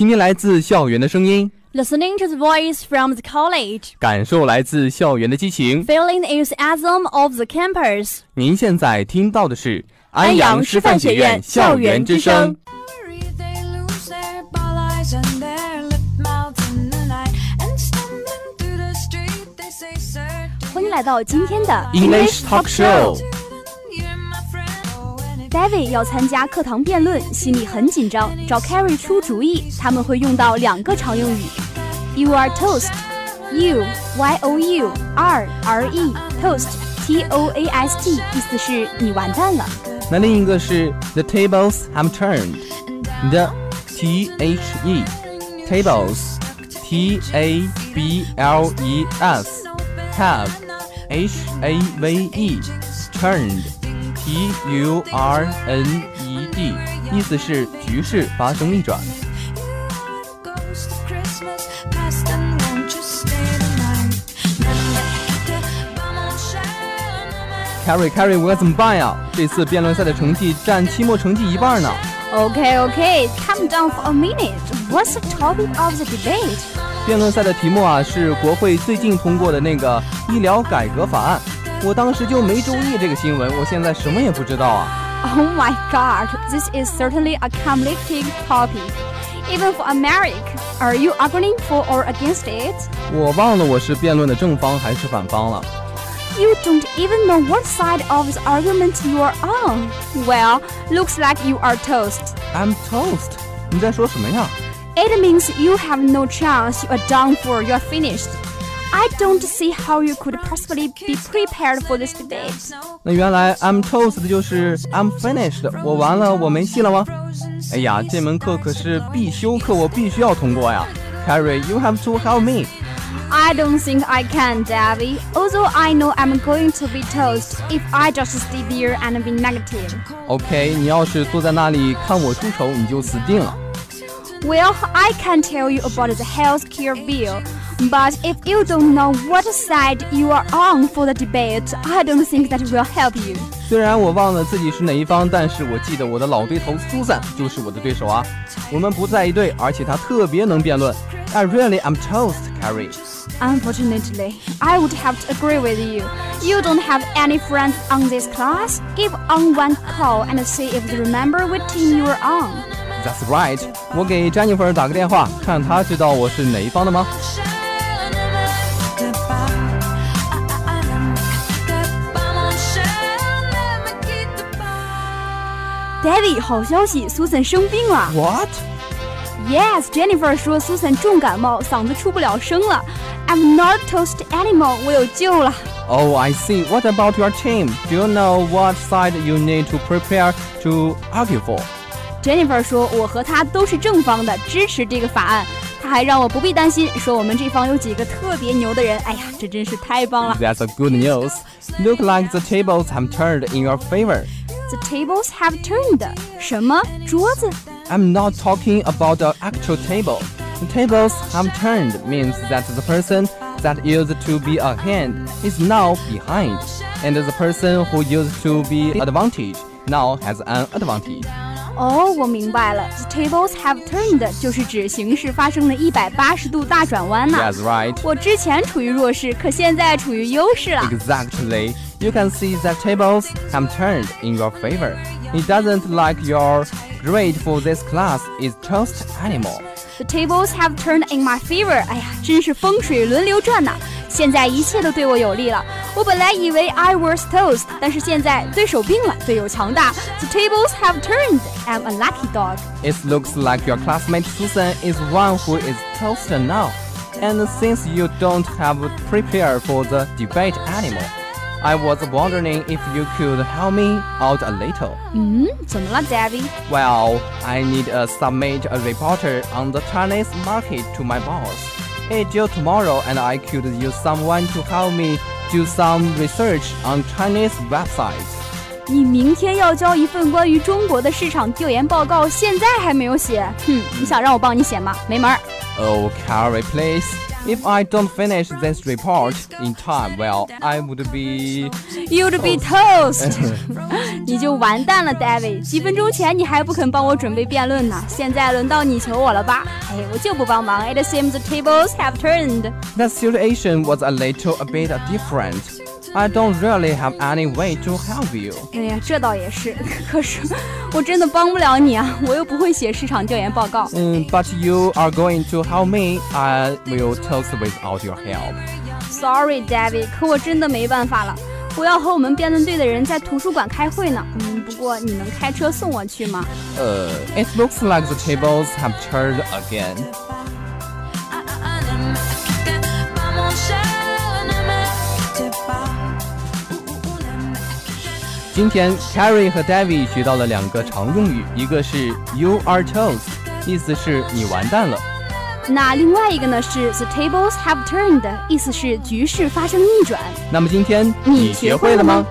倾听来自校园的声音，Listening to the voice from the college, 感受来自校园的激情。feeling the enthusiasm of the campus. 您现在听到的是安阳师范学院校园之声。In 欢迎来到今天的 English Talk Show。David 要参加课堂辩论，心里很紧张，找 Carrie 出主意。他们会用到两个常用语：You are toast。You Y O U R R E toast T O A S T 意思是你完蛋了。那另一个是 The tables have turned。The T H E tables T A B L E S have H A V E turned T U R N E D 意思是局势发生逆转。goes the Christmas past and won't you stay the night Carry Carry，我该怎么办呀？这次辩论赛的成绩占期末成绩一半呢。Okay, okay, calm down for a minute. What's the topic of the debate? 辩论赛的题目啊是国会最近通过的那个医疗改革法案。我当时就没注意这个新闻，我现在什么也不知道啊。 Oh my god, this is certainly a complicated topic. Even for America, are you arguing for or against it? 我忘了我是辩论的正方还是反方了。 You don't even know what side of the argument you are on. Well, looks like you are toast. I'm toast。你在说什么呀？ It means you have no chance. You are done for. You are finished. I don't see how you could possibly be prepared for this debate. 那原来 I'm toast 就是 I'm finished，我完了，我没戏了吗？哎呀，这门课可是必修课，我必须要通过呀。Carrie，you have to help me。 I don't think I can, Davy. Although I know I'm going to be toast if I just stay there and be negative. OK，你要是坐在那里看我出丑，你就死定了。 Well, I can tell you about the healthcare bill, but if you don't know what side you are on for the debate, I don't think that will help you. 虽然我忘了自己是哪一方，但是我记得我的老对头 Susan 就是我的对手啊。我们不在一队，而且她特别能辩论。I really am toast, Carrie. Unfortunately, I would have to agree with you. You don't have any friends on this class? Give on one call and see if they remember what team you are on. That's right. 我给 Jennifer 打个电话，看她知道我是哪一方的吗？ David，好消息，Susan 生病了。 What? Yes，Jennifer 说 Susan 重感冒，嗓子出不了声了。I'm not toast anymore，我有救了。 Oh, I see. What about your team? Do you know what side you need to prepare to argue for? Jennifer 说我和他都是正方的，支持这个法案。他还让我不必担心，说我们这方有几个特别牛的人。哎呀，这真是太棒了。 That's a good news. Look like the tables have turned in your favor. The tables have turned。什么桌子？ I'm not talking about the actual table. The tables have turned means that the person that used to be ahead is now behind, and the person who used to be advantage now has an advantage. 哦，我明白了。The tables have turned 就是指形势发生了一百八十度大转弯呐。 That's right. 我之前处于弱势，可现在处于优势了。 Exactly. You can see that tables have turned in your favor. It doesn't like your grade for this class is toast anymore. The tables have turned in my favor。哎呀，真是风水轮流转呐！现在一切都对我有利了。我本来以为 I was toast，但是现在对手病了，队友强大。The tables have turned. I'm a lucky dog. It looks like your classmate Susan is one who is toast now. And since you don't have prepared for the debate anymore, I was wondering if you could help me out a little. 嗯，怎么了，David？ Well, I need to submit a report on the Chinese market to my boss. It's due tomorrow, and I could use someone to help me do some research on Chinese websites. 你明天要交一份关于中国的市场调研报告，现在还没有写。哼，你想让我帮你写吗？没门儿。 Oh, Carrie, please. If I don't finish this report in time, well, I would be. You'd be toast，你就完蛋了，David。几分钟前你还不肯帮我准备辩论呢，现在轮到你求我了吧？哎，我就不帮忙。It seems the tables have turned. That situation was a little a bit different. I don't really have any way to help you. 哎呀，这倒也是，可是我真的帮不了你啊，我又不会写市场调研报告。嗯，But you are going to help me. I will toast without your help. Sorry, David，可我真的没办法了。我要和我们辩论队的人在图书馆开会呢。嗯，不过你能开车送我去吗？呃，It looks like the tables have turned again. 今天 Carrie 和 David 学到了两个常用语，一个是 You are toast，意思是你完蛋了。那另外一个呢是 The tables have turned，意思是局势发生逆转。那么今天你学学会了吗？